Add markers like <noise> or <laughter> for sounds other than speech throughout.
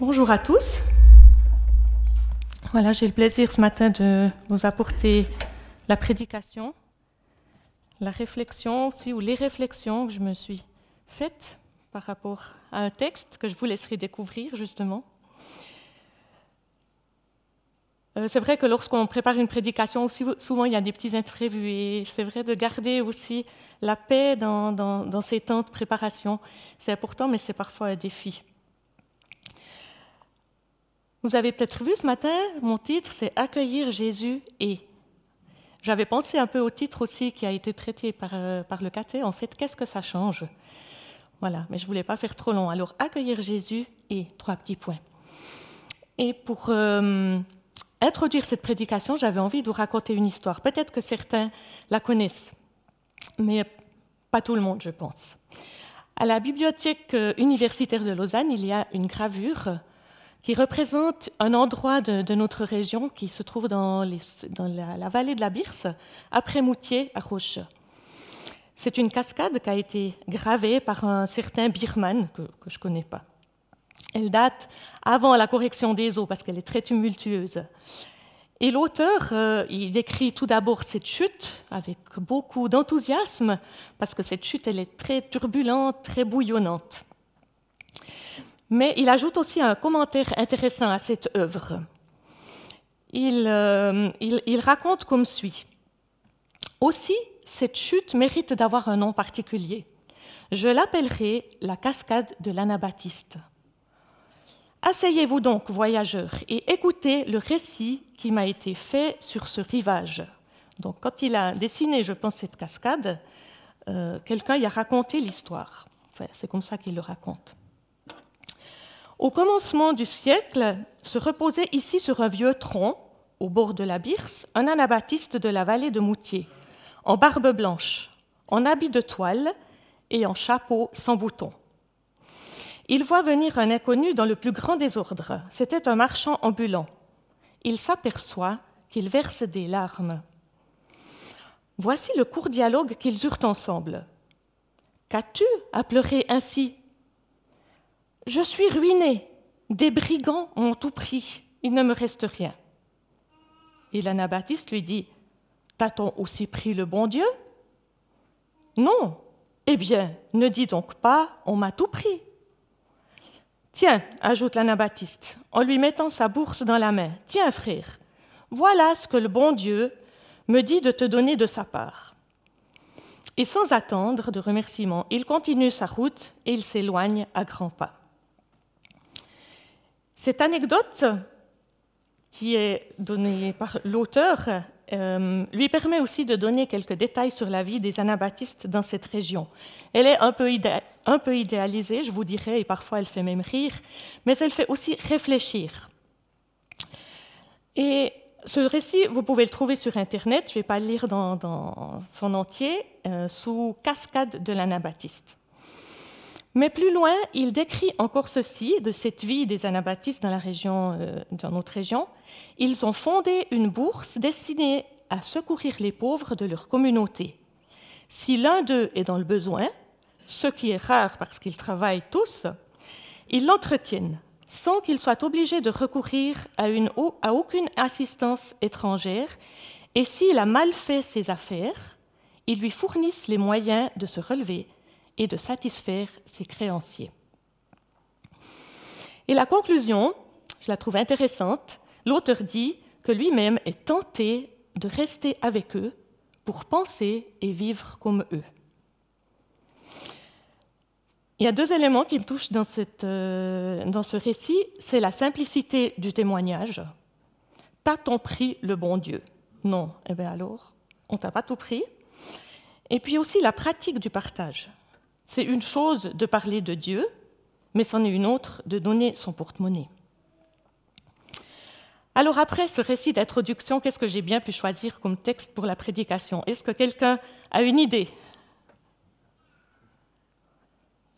Bonjour à tous. Voilà, j'ai le plaisir ce matin de vous apporter la prédication, la réflexion aussi, ou les réflexions que je me suis faites par rapport à un texte que je vous laisserai découvrir justement. Euh, c'est vrai que lorsqu'on prépare une prédication, souvent il y a des petits imprévus et c'est vrai de garder aussi la paix dans, dans ces temps de préparation. C'est important, mais c'est parfois un défi. Vous avez peut-être vu ce matin, mon titre, c'est Accueillir Jésus et. J'avais pensé un peu au titre aussi qui a été traité par, euh, le caté. En fait, qu'est-ce que ça change? Voilà, mais je ne voulais pas faire trop long. Alors, accueillir Jésus et trois petits points. Et pour euh, introduire cette prédication, j'avais envie de vous raconter une histoire. Peut-être que certains la connaissent, mais pas tout le monde, je pense. À la bibliothèque euh, universitaire de Lausanne, il y a une gravure qui représente un endroit de, notre région qui se trouve dans, la, vallée de la Birse, après Moutier à Roche. C'est une cascade qui a été gravée par un certain Birman que, je ne connais pas. Elle date avant la correction des eaux parce qu'elle est très tumultueuse. Et l'auteur, euh, il décrit tout d'abord cette chute avec beaucoup d'enthousiasme parce que cette chute, elle est très turbulente, très bouillonnante. Mais il ajoute aussi un commentaire intéressant à cette œuvre. Euh, il, raconte comme suit. Aussi, cette chute mérite d'avoir un nom particulier. Je l'appellerai la cascade de l'Anabaptiste. Asseyez-vous donc, voyageurs, et écoutez le récit qui m'a été fait sur ce rivage. Donc, quand il a dessiné, je pense, cette cascade, euh, quelqu'un y a raconté l'histoire. c'est comme ça qu'il le raconte. Au commencement du siècle se reposait ici sur un vieux tronc, au bord de la Birse, un anabaptiste de la vallée de Moutier, en barbe blanche, en habit de toile et en chapeau sans bouton. Il voit venir un inconnu dans le plus grand désordre. C'était un marchand ambulant. Il s'aperçoit qu'il verse des larmes. Voici le court dialogue qu'ils eurent ensemble. Qu'as-tu à pleurer ainsi? Je suis ruiné. Des brigands m'ont tout pris. Il ne me reste rien. Et l'anabaptiste lui dit T'a-t-on aussi pris le bon Dieu? Non. Eh bien, ne dis donc pas On m'a tout pris. Tiens, ajoute l'anabaptiste, en lui mettant sa bourse dans la main. Tiens, frère, voilà ce que le bon Dieu me dit de te donner de sa part. Et sans attendre de remerciements, il continue sa route et il s'éloigne à grands pas. Cette anecdote, qui est donnée par l'auteur, euh, lui permet aussi de donner quelques détails sur la vie des anabaptistes dans cette région. Elle est un peu, idéalisée, je vous dirais, et parfois elle fait même rire, mais elle fait aussi réfléchir. Et ce récit, vous pouvez le trouver sur Internet, je ne vais pas le lire dans, son entier, euh, sous Cascade de l'Anabaptiste. Mais plus loin, il décrit encore ceci de cette vie des anabaptistes euh, dans notre région. Ils ont fondé une bourse destinée à secourir les pauvres de leur communauté. Si l'un d'eux est dans le besoin, ce qui est rare parce qu'ils travaillent tous, ils l'entretiennent sans qu'ils soient obligés de recourir à aucune assistance étrangère, et s'il a mal fait ses affaires, ils lui fournissent les moyens de se relever et de satisfaire ses créanciers. Et la conclusion, je la trouve intéressante, l'auteur dit que lui-même est tenté de rester avec eux pour penser et vivre comme eux. Il y a deux éléments qui me touchent dans, euh, ce récit. C'est la simplicité du témoignage. T'as-t-on pris le bon Dieu? Non. Eh bien alors, on t'a pas tout pris. Et puis aussi la pratique du partage. C'est une chose de parler de Dieu, mais c'en est une autre de donner son porte-monnaie. Alors après ce récit d'introduction, qu'est-ce que j'ai bien pu choisir comme texte pour la prédication? Est-ce que quelqu'un a une idée?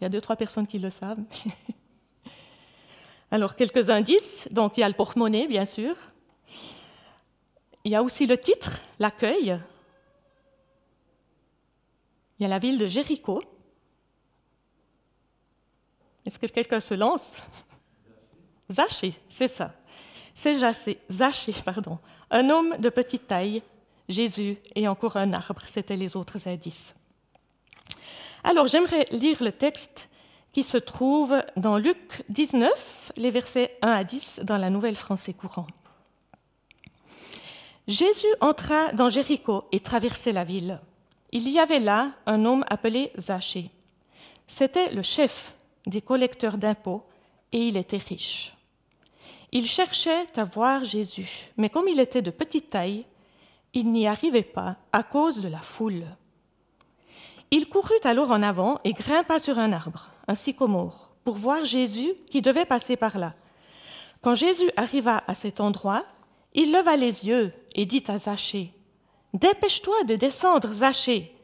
Il y a deux, trois personnes qui le savent. <laughs> Alors quelques indices. Donc il y a le porte-monnaie, bien sûr. Il y a aussi le titre, l'accueil. Il y a la ville de Jéricho. Est-ce que quelqu'un se lance? Zachée, c'est ça. C'est Zachée, pardon, un homme de petite taille, Jésus et encore un arbre, c'étaient les autres indices. Alors j'aimerais lire le texte qui se trouve dans Luc 19, les versets 1 à 10 dans la Nouvelle Français courant. Jésus entra dans Jéricho et traversait la ville. Il y avait là un homme appelé Zachée. C'était le chef des collecteurs d'impôts et il était riche. Il cherchait à voir Jésus, mais comme il était de petite taille, il n'y arrivait pas à cause de la foule. Il courut alors en avant et grimpa sur un arbre, un sycomore, pour voir Jésus qui devait passer par là. Quand Jésus arriva à cet endroit, il leva les yeux et dit à Zachée Dépêche-toi de descendre, Zachée,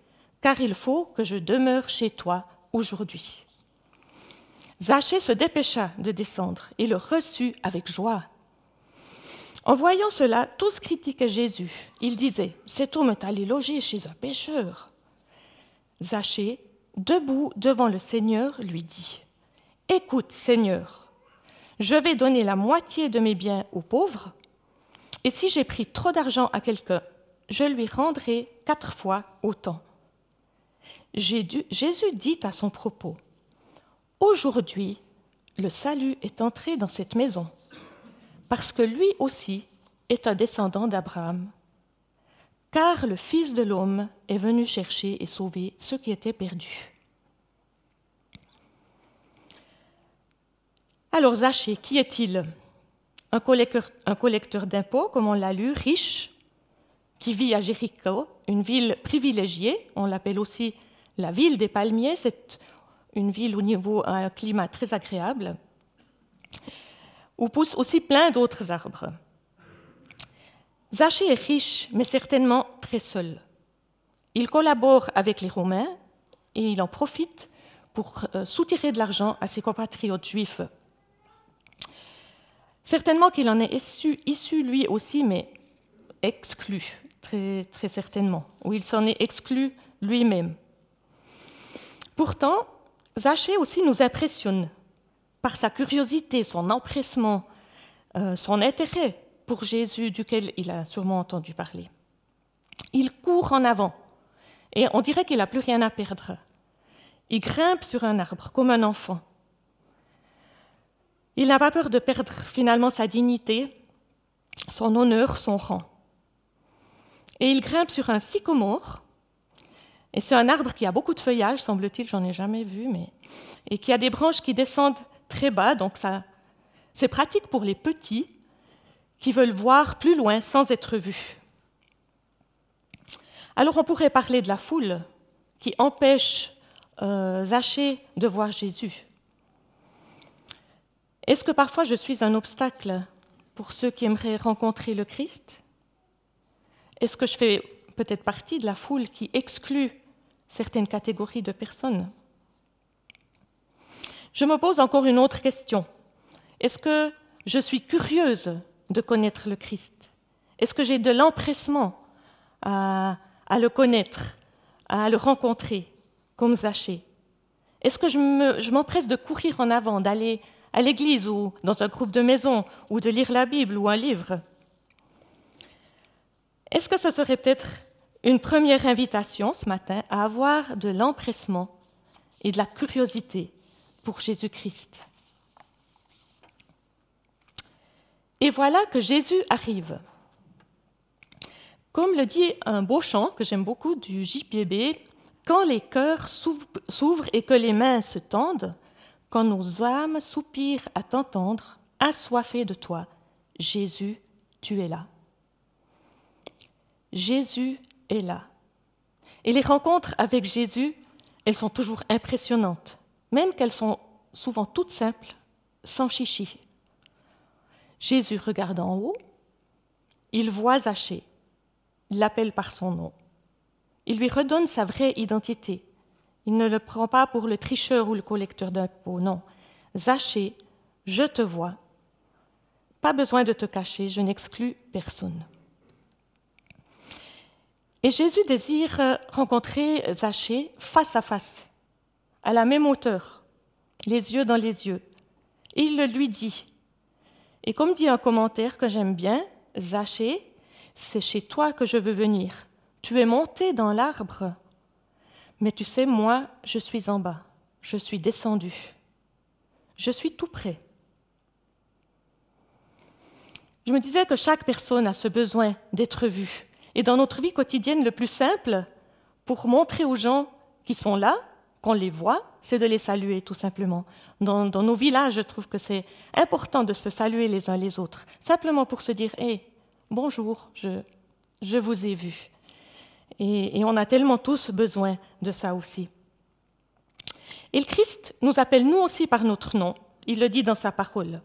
car il faut que je demeure chez toi aujourd'hui. Zachée se dépêcha de descendre et le reçut avec joie. En voyant cela, tous critiquaient Jésus. Ils disaient Cet homme est allé loger chez un pêcheur. Zachée, debout devant le Seigneur, lui dit Écoute, Seigneur, je vais donner la moitié de mes biens aux pauvres, et si j'ai pris trop d'argent à quelqu'un, je lui rendrai quatre fois autant. Jésus dit à son propos Aujourd'hui, le salut est entré dans cette maison, parce que lui aussi est un descendant d'Abraham. Car le Fils de l'homme est venu chercher et sauver ceux qui étaient perdus. Alors Zachée, qui est-il? Un collecteur, d'impôts, comme on l'a lu, riche, qui vit à Jéricho, une ville privilégiée, on l'appelle aussi la ville des palmiers, une ville au niveau un climat très agréable, où poussent aussi plein d'autres arbres. Zachée est riche, mais certainement très seul. Il collabore avec les Romains et il en profite pour euh, soutirer de l'argent à ses compatriotes juifs. Certainement qu'il en est issu, issu, lui aussi, mais exclu, très, très certainement, ou il s'en est exclu lui-même. Pourtant, Zachée aussi nous impressionne par sa curiosité, son empressement, euh, son intérêt pour Jésus duquel il a sûrement entendu parler. Il court en avant et on dirait qu'il n'a plus rien à perdre. Il grimpe sur un arbre comme un enfant. Il n'a pas peur de perdre finalement sa dignité, son honneur, son rang. Et il grimpe sur un sycomore et c'est un arbre qui a beaucoup de feuillage, semble-t-il, j'en ai jamais vu, mais et qui a des branches qui descendent très bas, donc ça, c'est pratique pour les petits qui veulent voir plus loin sans être vus. Alors on pourrait parler de la foule qui empêche euh, Zachée de voir Jésus. Est-ce que parfois je suis un obstacle pour ceux qui aimeraient rencontrer le Christ? Est-ce que je fais peut-être partie de la foule qui exclut certaines catégories de personnes. Je me pose encore une autre question. Est-ce que je suis curieuse de connaître le Christ? Est-ce que j'ai de l'empressement à, le connaître, à le rencontrer, comme Zachée Est-ce que je m'empresse de courir en avant, d'aller à l'église ou dans un groupe de maison, ou de lire la Bible ou un livre? Est-ce que ce serait peut-être une première invitation ce matin à avoir de l'empressement et de la curiosité pour Jésus-Christ. Et voilà que Jésus arrive. Comme le dit un beau chant que j'aime beaucoup du JPB, quand les cœurs s'ouvrent et que les mains se tendent, quand nos âmes soupirent à t'entendre, assoiffés de toi, Jésus, tu es là. Jésus est là. Et les rencontres avec Jésus, elles sont toujours impressionnantes, même qu'elles sont souvent toutes simples, sans chichi. Jésus regarde en haut, il voit Zachée, il l'appelle par son nom. Il lui redonne sa vraie identité. Il ne le prend pas pour le tricheur ou le collecteur d'impôts, non. Zachée, je te vois. Pas besoin de te cacher, je n'exclus personne. Et Jésus désire euh, rencontrer Zachée face à face, à la même hauteur, les yeux dans les yeux. Il lui dit. Et comme dit un commentaire que j'aime bien, Zachée, c'est chez toi que je veux venir. Tu es monté dans l'arbre, mais tu sais, moi, je suis en bas, je suis descendu, je suis tout près. Je me disais que chaque personne a ce besoin d'être vue. Et dans notre vie quotidienne, le plus simple pour montrer aux gens qui sont là, qu'on les voit, c'est de les saluer tout simplement. Dans, nos villages, je trouve que c'est important de se saluer les uns les autres, simplement pour se dire Hé, bonjour, je, je vous ai vu. Et, et, on a tellement tous besoin de ça aussi. Et le Christ nous appelle nous aussi par notre nom. Il le dit dans sa parole.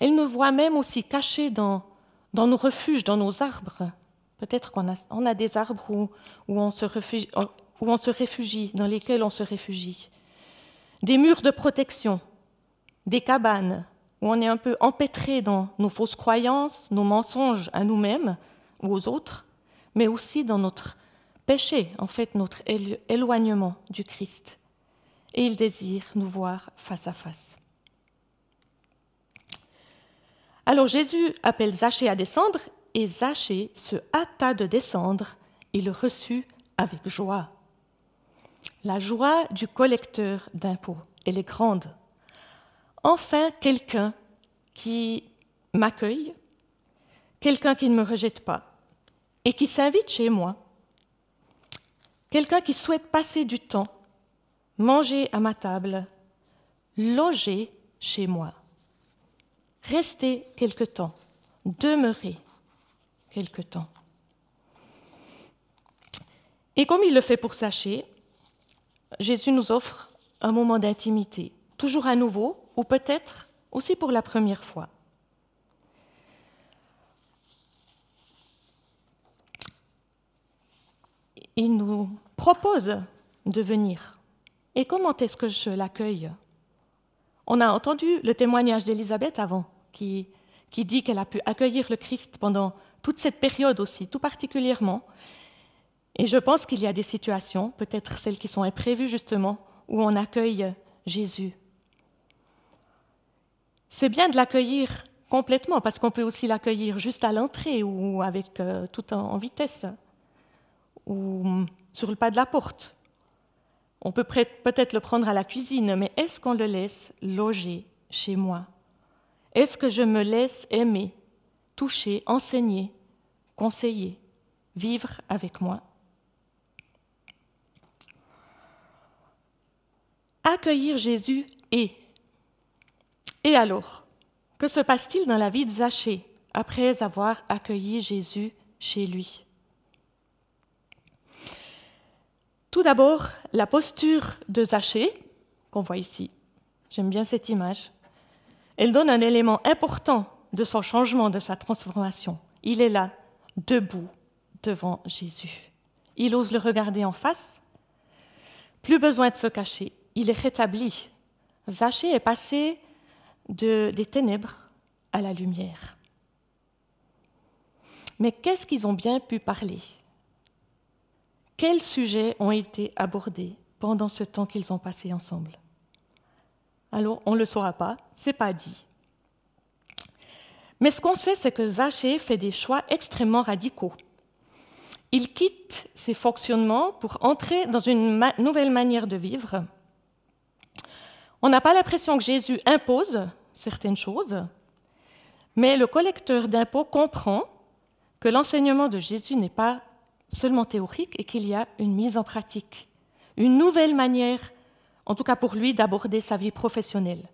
Il nous voit même aussi cachés dans, dans nos refuges, dans nos arbres. Peut-être qu'on a, des arbres où, on se refugie, où on se réfugie, dans lesquels on se réfugie. Des murs de protection, des cabanes où on est un peu empêtré dans nos fausses croyances, nos mensonges à nous-mêmes ou aux autres, mais aussi dans notre péché, en fait notre éloignement du Christ. Et il désire nous voir face à face. Alors Jésus appelle Zachée à descendre et Zachée se hâta de descendre et le reçut avec joie. La joie du collecteur d'impôts, elle est grande. Enfin, quelqu'un qui m'accueille, quelqu'un qui ne me rejette pas et qui s'invite chez moi, quelqu'un qui souhaite passer du temps, manger à ma table, loger chez moi, rester quelque temps, demeurer quelque temps. Et comme il le fait pour Saché, Jésus nous offre un moment d'intimité, toujours à nouveau, ou peut-être aussi pour la première fois. Il nous propose de venir. Et comment est-ce que je l'accueille? On a entendu le témoignage d'Élisabeth avant, qui, qui dit qu'elle a pu accueillir le Christ pendant toute cette période aussi, tout particulièrement, et je pense qu'il y a des situations, peut-être celles qui sont imprévues justement, où on accueille Jésus. C'est bien de l'accueillir complètement, parce qu'on peut aussi l'accueillir juste à l'entrée ou avec euh, tout en, vitesse, ou sur le pas de la porte. On peut peut-être le prendre à la cuisine, mais est-ce qu'on le laisse loger chez moi? Est-ce que je me laisse aimer, toucher, enseigner, conseiller, vivre avec moi accueillir Jésus et. Et alors, que se passe-t-il dans la vie de Zachée après avoir accueilli Jésus chez lui? Tout d'abord, la posture de Zachée, qu'on voit ici. J'aime bien cette image. Elle donne un élément important de son changement, de sa transformation. Il est là, debout, devant Jésus. Il ose le regarder en face. Plus besoin de se cacher il est rétabli. Zachée est passé des ténèbres à la lumière. Mais qu'est-ce qu'ils ont bien pu parler? Quels sujets ont été abordés pendant ce temps qu'ils ont passé ensemble? Alors, on ne le saura pas, c'est pas dit. Mais ce qu'on sait, c'est que Zachée fait des choix extrêmement radicaux. Il quitte ses fonctionnements pour entrer dans une nouvelle manière de vivre on n'a pas l'impression que Jésus impose certaines choses, mais le collecteur d'impôts comprend que l'enseignement de Jésus n'est pas seulement théorique et qu'il y a une mise en pratique, une nouvelle manière, en tout cas pour lui, d'aborder sa vie professionnelle.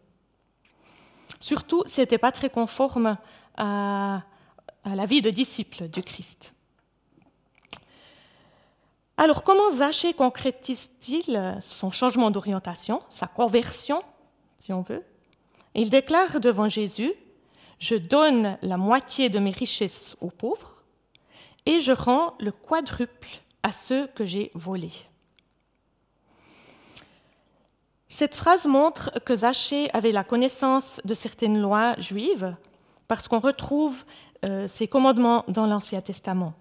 Surtout, ce n'était pas très conforme à, la vie de disciple du Christ. Alors, comment Zachée concrétise-t-il son changement d'orientation, sa conversion, si on veut? Il déclare devant Jésus Je donne la moitié de mes richesses aux pauvres et je rends le quadruple à ceux que j'ai volés. Cette phrase montre que Zachée avait la connaissance de certaines lois juives parce qu'on retrouve euh, ces commandements dans l'Ancien Testament.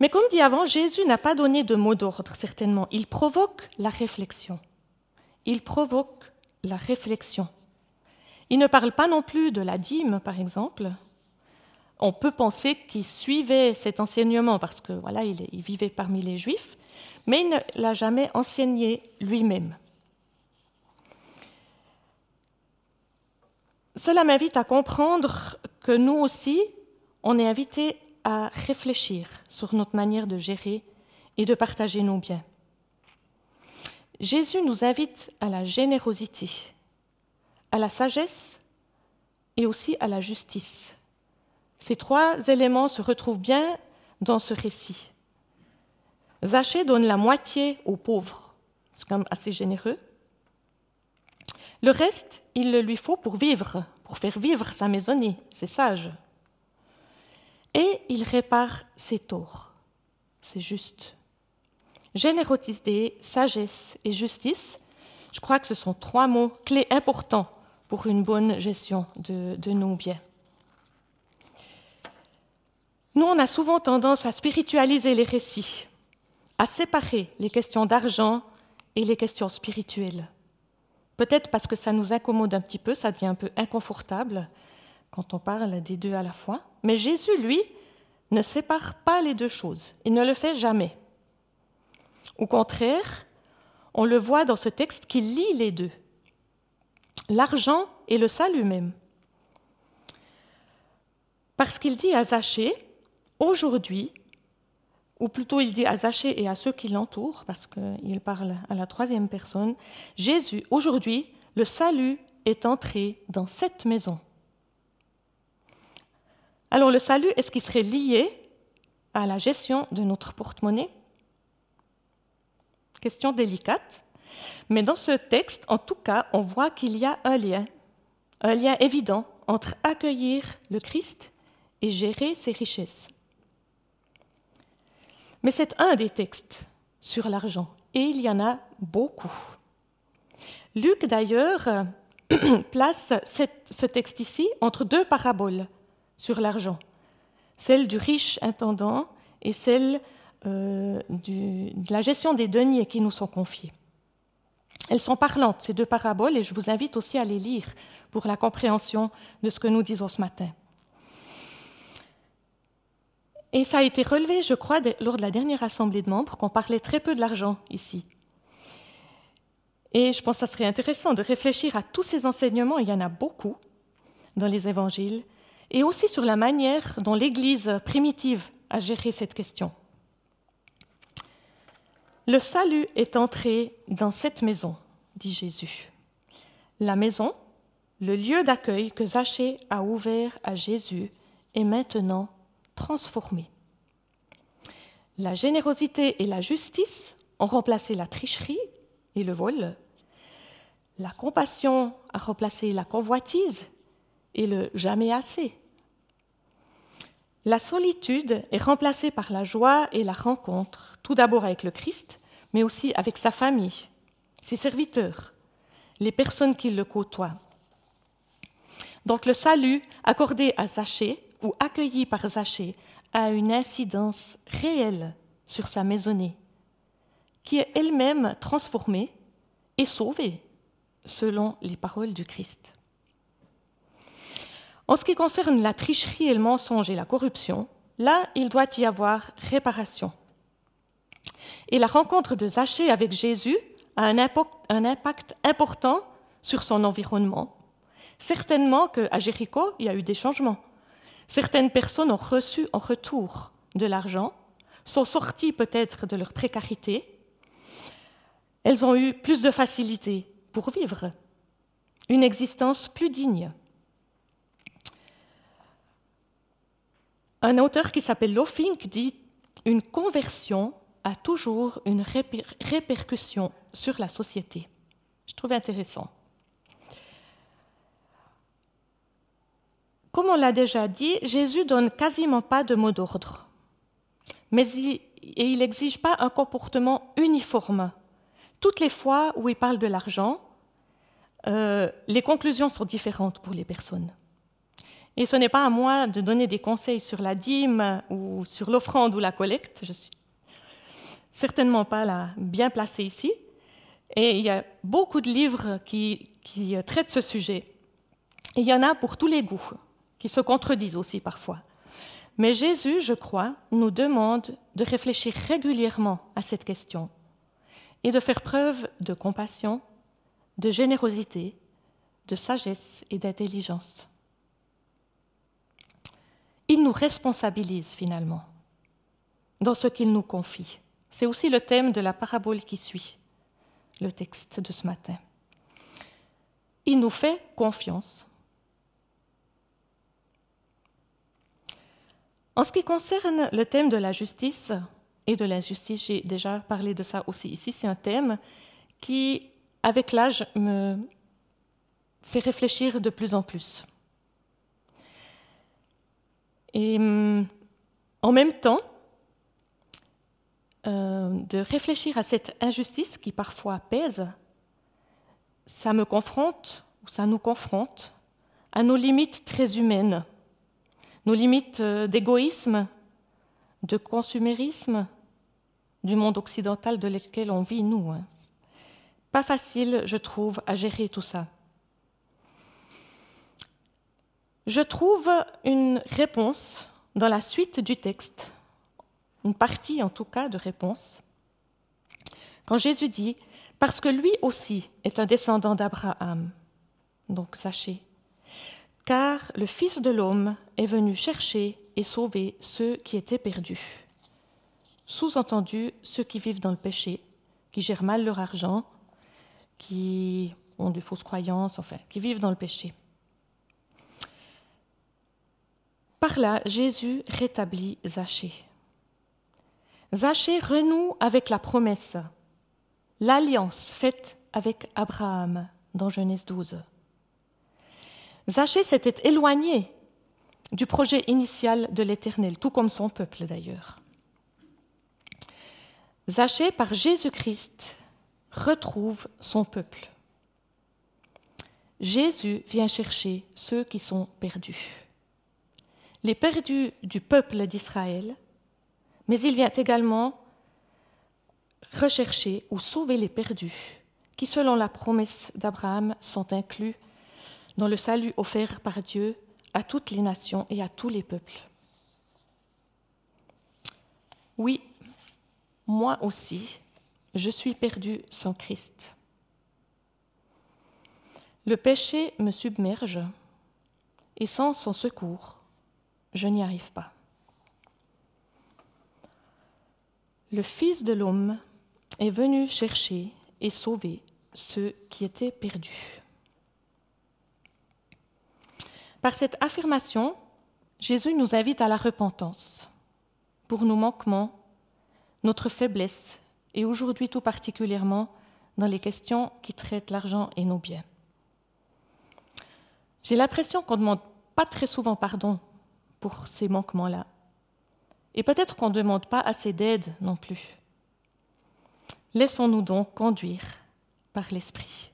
Mais comme dit avant, Jésus n'a pas donné de mot d'ordre, certainement. Il provoque la réflexion. Il provoque la réflexion. Il ne parle pas non plus de la dîme, par exemple. On peut penser qu'il suivait cet enseignement parce que voilà, il, vivait parmi les Juifs, mais il ne l'a jamais enseigné lui-même. Cela m'invite à comprendre que nous aussi, on est invités à réfléchir sur notre manière de gérer et de partager nos biens. Jésus nous invite à la générosité, à la sagesse et aussi à la justice. Ces trois éléments se retrouvent bien dans ce récit. Zachée donne la moitié aux pauvres, c'est quand même assez généreux. Le reste, il le lui faut pour vivre, pour faire vivre sa maisonnée, c'est sage. Et il répare ses torts, c'est juste. Générosité, sagesse et justice, je crois que ce sont trois mots clés importants pour une bonne gestion de, de nos biens. Nous, on a souvent tendance à spiritualiser les récits, à séparer les questions d'argent et les questions spirituelles. Peut-être parce que ça nous incommode un petit peu, ça devient un peu inconfortable quand on parle des deux à la fois. Mais Jésus, lui, ne sépare pas les deux choses. Il ne le fait jamais. Au contraire, on le voit dans ce texte qui lie les deux, l'argent et le salut même. Parce qu'il dit à Zachée, aujourd'hui, ou plutôt il dit à Zachée et à ceux qui l'entourent, parce qu'il parle à la troisième personne, Jésus, aujourd'hui, le salut est entré dans cette maison. Alors le salut, est-ce qu'il serait lié à la gestion de notre porte-monnaie? Question délicate. Mais dans ce texte, en tout cas, on voit qu'il y a un lien, un lien évident entre accueillir le Christ et gérer ses richesses. Mais c'est un des textes sur l'argent, et il y en a beaucoup. Luc, d'ailleurs, <clears throat> place ce texte ici entre deux paraboles sur l'argent, celle du riche intendant et celle euh, de la gestion des deniers qui nous sont confiés. Elles sont parlantes, ces deux paraboles, et je vous invite aussi à les lire pour la compréhension de ce que nous disons ce matin. Et ça a été relevé, je crois, lors de la dernière assemblée de membres, qu'on parlait très peu de l'argent ici. Et je pense que ça serait intéressant de réfléchir à tous ces enseignements, il y en a beaucoup dans les évangiles, et aussi sur la manière dont l'Église primitive a géré cette question. Le salut est entré dans cette maison, dit Jésus. La maison, le lieu d'accueil que Zachée a ouvert à Jésus, est maintenant transformé. La générosité et la justice ont remplacé la tricherie et le vol. La compassion a remplacé la convoitise et le jamais assez. La solitude est remplacée par la joie et la rencontre, tout d'abord avec le Christ, mais aussi avec sa famille, ses serviteurs, les personnes qui le côtoient. Donc le salut accordé à Zachée ou accueilli par Zachée a une incidence réelle sur sa maisonnée, qui est elle-même transformée et sauvée selon les paroles du Christ. En ce qui concerne la tricherie et le mensonge et la corruption, là, il doit y avoir réparation. Et la rencontre de Zachée avec Jésus a un impact, important sur son environnement. Certainement qu'à Jéricho, il y a eu des changements. Certaines personnes ont reçu en retour de l'argent, sont sorties peut-être de leur précarité. Elles ont eu plus de facilité pour vivre, une existence plus digne. Un auteur qui s'appelle Lofink dit Une conversion a toujours une répercussion sur la société. Je trouve intéressant. Comme on l'a déjà dit, Jésus donne quasiment pas de mots d'ordre, mais il, n'exige pas un comportement uniforme. Toutes les fois où il parle de l'argent, euh, les conclusions sont différentes pour les personnes. Et ce n'est pas à moi de donner des conseils sur la dîme ou sur l'offrande ou la collecte. Je suis certainement pas bien placée ici. Et il y a beaucoup de livres qui traitent ce sujet. il y en a pour tous les goûts, qui se contredisent aussi parfois. Mais Jésus, je crois, nous demande de réfléchir régulièrement à cette question et de faire preuve de compassion, de générosité, de sagesse et d'intelligence. Il nous responsabilise finalement dans ce qu'il nous confie. C'est aussi le thème de la parabole qui suit le texte de ce matin. Il nous fait confiance En ce qui concerne le thème de la justice et de l'injustice, j'ai déjà parlé de ça aussi ici, c'est un thème qui, avec l'âge, me fait réfléchir de plus en plus. Et hum, en même temps, euh, de réfléchir à cette injustice qui parfois pèse, ça me confronte, ou ça nous confronte, à nos limites très humaines nos limites euh, d'égoïsme, de consumérisme du monde occidental de lequel on vit, nous. Hein. Pas facile, je trouve, à gérer tout ça. Je trouve une réponse dans la suite du texte, une partie en tout cas de réponse, quand Jésus dit, parce que lui aussi est un descendant d'Abraham, donc sachez, car le Fils de l'homme est venu chercher et sauver ceux qui étaient perdus. Sous-entendu, ceux qui vivent dans le péché, qui gèrent mal leur argent, qui ont de fausses croyances, enfin, qui vivent dans le péché. Par là, Jésus rétablit Zachée. Zachée renoue avec la promesse, l'alliance faite avec Abraham dans Genèse 12. Zachée s'était éloigné du projet initial de l'Éternel, tout comme son peuple d'ailleurs. Zachée, par Jésus-Christ, retrouve son peuple. Jésus vient chercher ceux qui sont perdus. Les perdus du peuple d'Israël, mais il vient également rechercher ou sauver les perdus, qui, selon la promesse d'Abraham, sont inclus dans le salut offert par Dieu à toutes les nations et à tous les peuples. Oui, moi aussi, je suis perdu sans Christ. Le péché me submerge et sans son secours, je n'y arrive pas. Le Fils de l'homme est venu chercher et sauver ceux qui étaient perdus. Par cette affirmation, Jésus nous invite à la repentance pour nos manquements, notre faiblesse, et aujourd'hui tout particulièrement dans les questions qui traitent l'argent et nos biens. J'ai l'impression qu'on ne demande pas très souvent pardon pour ces manquements-là. Et peut-être qu'on ne demande pas assez d'aide non plus. Laissons-nous donc conduire par l'Esprit.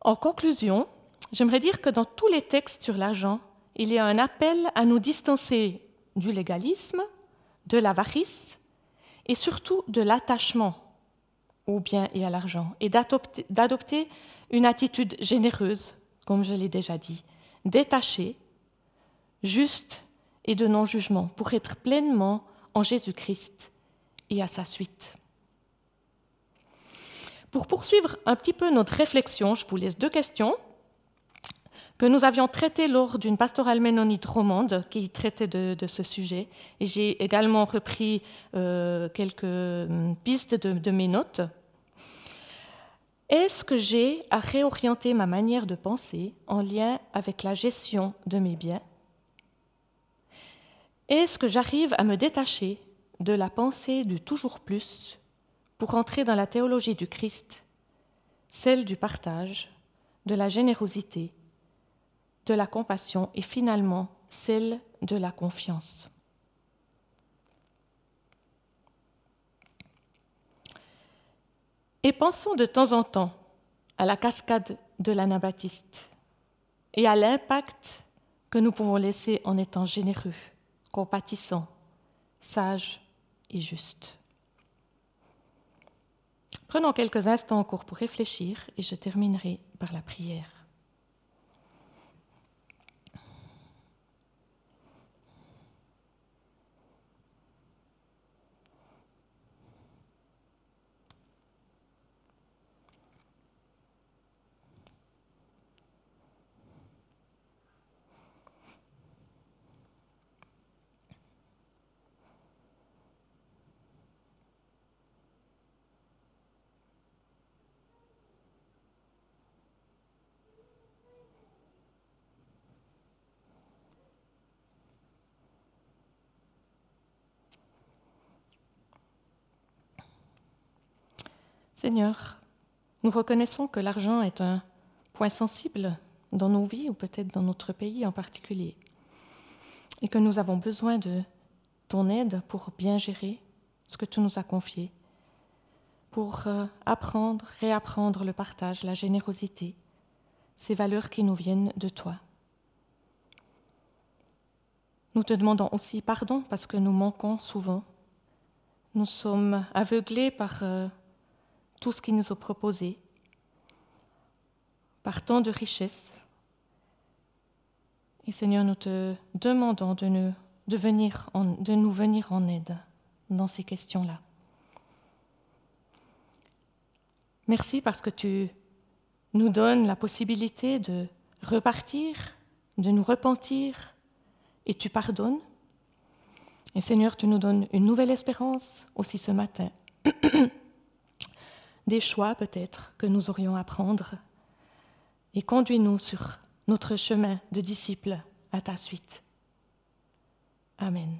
En conclusion, j'aimerais dire que dans tous les textes sur l'argent, il y a un appel à nous distancer du légalisme, de l'avarice et surtout de l'attachement au bien et à l'argent et d'adopter une attitude généreuse, comme je l'ai déjà dit, détachée, juste et de non-jugement pour être pleinement en Jésus-Christ et à sa suite. Pour poursuivre un petit peu notre réflexion, je vous laisse deux questions que nous avions traitées lors d'une pastorale ménonite romande qui traitait de, ce sujet. Et j'ai également repris euh, quelques hum, pistes de, de mes notes. Est-ce que j'ai à réorienter ma manière de penser en lien avec la gestion de mes biens? Est-ce que j'arrive à me détacher de la pensée du toujours plus pour entrer dans la théologie du Christ, celle du partage, de la générosité, de la compassion et finalement celle de la confiance. Et pensons de temps en temps à la cascade de l'anabaptiste et à l'impact que nous pouvons laisser en étant généreux, compatissants, sages et justes. Prenons quelques instants encore pour réfléchir et je terminerai par la prière. Seigneur, nous reconnaissons que l'argent est un point sensible dans nos vies ou peut-être dans notre pays en particulier, et que nous avons besoin de ton aide pour bien gérer ce que tu nous as confié, pour euh, apprendre, réapprendre le partage, la générosité, ces valeurs qui nous viennent de toi. Nous te demandons aussi pardon parce que nous manquons souvent. Nous sommes aveuglés par euh, tout ce qui nous est proposé, par tant de richesses. Et Seigneur, nous te demandons de nous, venir en, de nous venir en aide dans ces questions-là. Merci parce que tu nous donnes la possibilité de repartir, de nous repentir, et tu pardonnes. Et Seigneur, tu nous donnes une nouvelle espérance aussi ce matin. <clears throat> des choix peut-être que nous aurions à prendre, et conduis-nous sur notre chemin de disciples à ta suite. Amen.